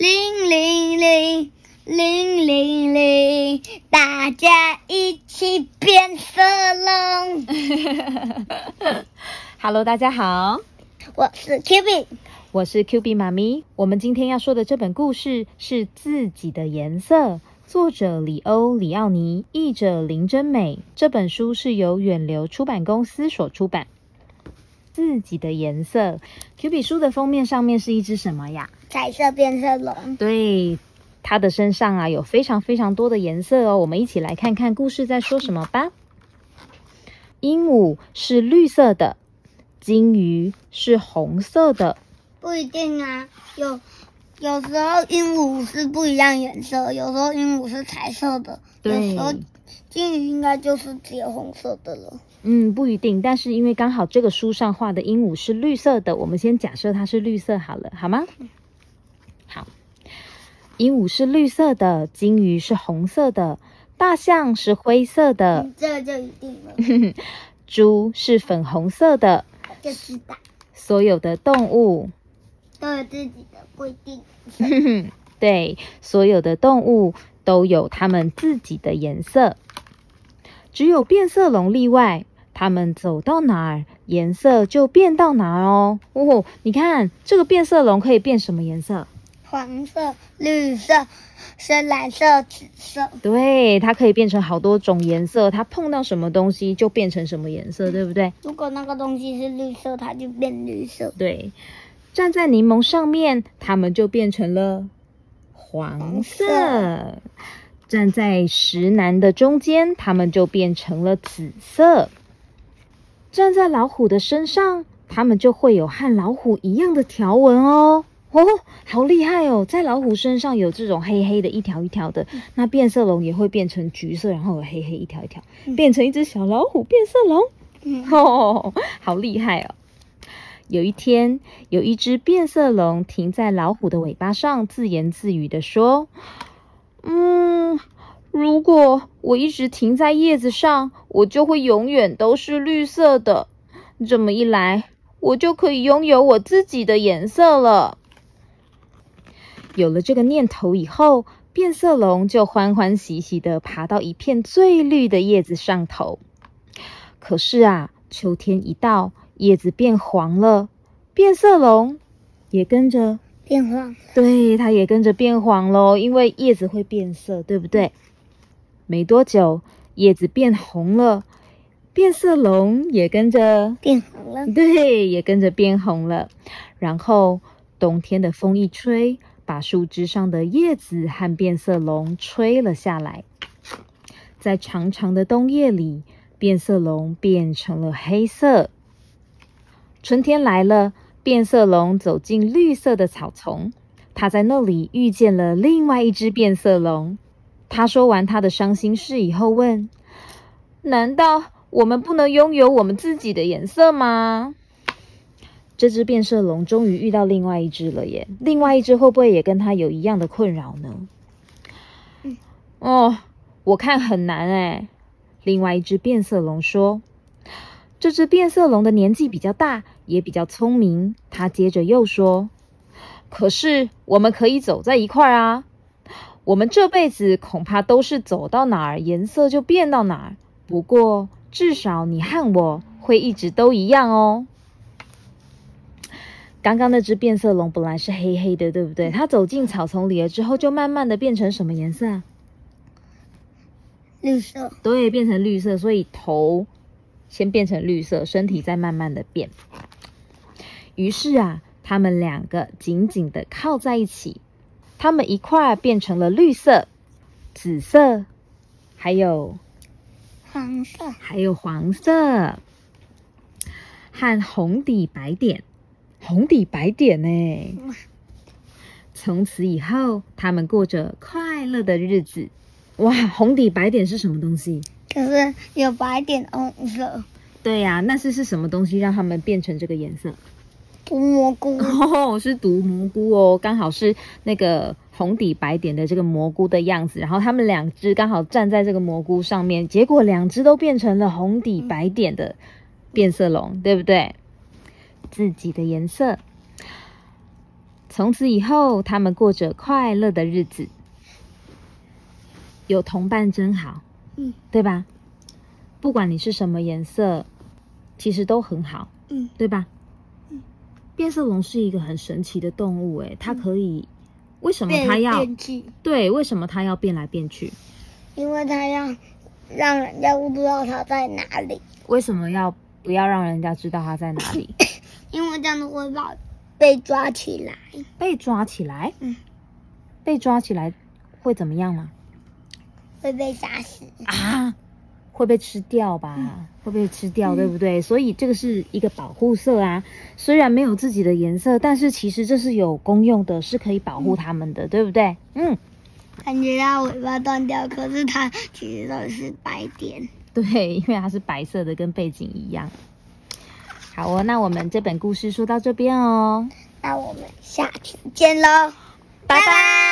铃铃铃，铃铃铃，大家一起变色龙。Hello，大家好，我是 Q B，我是 Q B 妈咪。我们今天要说的这本故事是《自己的颜色》，作者里欧·里奥尼，译者林真美。这本书是由远流出版公司所出版。自己的颜色，Q B 书的封面上面是一只什么呀？彩色变色龙。对，它的身上啊有非常非常多的颜色哦。我们一起来看看故事在说什么吧。鹦鹉是绿色的，金鱼是红色的。不一定啊，有有时候鹦鹉是不一样颜色，有时候鹦鹉是彩色的，有对时候金鱼应该就是只有红色的了。嗯，不一定，但是因为刚好这个书上画的鹦鹉是绿色的，我们先假设它是绿色好了，好吗？好，鹦鹉是绿色的，金鱼是红色的，大象是灰色的，嗯，这个就一定了，猪是粉红色的。就知道所有的动物，都有自己的规定。对，所有的动物都有它们自己的颜色，只有变色龙例外。它们走到哪儿，颜色就变到哪儿哦。哦，你看这个变色龙可以变什么颜色？黄色、绿色、深蓝色、紫色。对，它可以变成好多种颜色。它碰到什么东西就变成什么颜色，对不对？如果那个东西是绿色，它就变绿色。对，站在柠檬上面，它们就变成了黄色；黄站在石楠的中间，它们就变成了紫色；站在老虎的身上，它们就会有和老虎一样的条纹哦。哦，好厉害哦！在老虎身上有这种黑黑的一条一条的，那变色龙也会变成橘色，然后有黑黑一条一条，变成一只小老虎变色龙。嗯，哦，好厉害哦！有一天，有一只变色龙停在老虎的尾巴上，自言自语的说：“嗯，如果我一直停在叶子上，我就会永远都是绿色的。这么一来，我就可以拥有我自己的颜色了。”有了这个念头以后，变色龙就欢欢喜喜的爬到一片最绿的叶子上头。可是啊，秋天一到，叶子变黄了，变色龙也跟着，变黄。对，它也跟着变黄喽，因为叶子会变色，对不对？没多久，叶子变红了，变色龙也跟着，变红了。对，也跟着变红了。然后冬天的风一吹，把树枝上的叶子和变色龙吹了下来。在长长的冬夜里，变色龙变成了黑色。春天来了，变色龙走进绿色的草丛，它在那里遇见了另外一只变色龙。他说完他的伤心事以后，问：“难道我们不能拥有我们自己的颜色吗？”这只变色龙终于遇到另外一只了耶！另外一只会不会也跟它有一样的困扰呢？哦，我看很难哎。另外一只变色龙说：“这只变色龙的年纪比较大，也比较聪明。”它接着又说：“可是我们可以走在一块儿啊！我们这辈子恐怕都是走到哪儿颜色就变到哪儿。不过至少你和我会一直都一样哦。”刚刚那只变色龙本来是黑黑的，对不对？它走进草丛里了之后，就慢慢的变成什么颜色啊？绿色。对，变成绿色，所以头先变成绿色，身体再慢慢的变。于是啊，他们两个紧紧的靠在一起，他们一块变成了绿色、紫色，还有黄色。还有黄色和红底白点，红底白点呢。从此以后，他们过着快乐的日子。哇，红底白点是什么东西？可是有白点红色。对呀、那是是什么东西让他们变成这个颜色？毒蘑菇。哦，是毒蘑菇哦，刚好是那个红底白点的这个蘑菇的样子。然后他们两只刚好站在这个蘑菇上面，结果两只都变成了红底白点的变色龙，对不对？自己的颜色。从此以后，他们过着快乐的日子。有同伴真好，嗯对吧？不管你是什么颜色，其实都很好，嗯对吧？变色龙是一个很神奇的动物，诶，它可以，为什么它要？变去，对，为什么它要变来变去？因为它要让人家不知道它在哪里，为什么要不要让人家知道它在哪里？因为这样子会把被抓起来。被抓起来，嗯，被抓起来会怎么样吗？会被杀死。啊，会被吃掉吧？会被吃掉，对不对？所以这个是一个保护色啊。虽然没有自己的颜色，但是其实这是有功用的，是可以保护它们的，对不对？嗯，感觉它尾巴断掉，可是它其实都是白点。对，因为它是白色的，跟背景一样。好哦，那我们这本故事说到这边哦。那我们下期见喽，拜拜。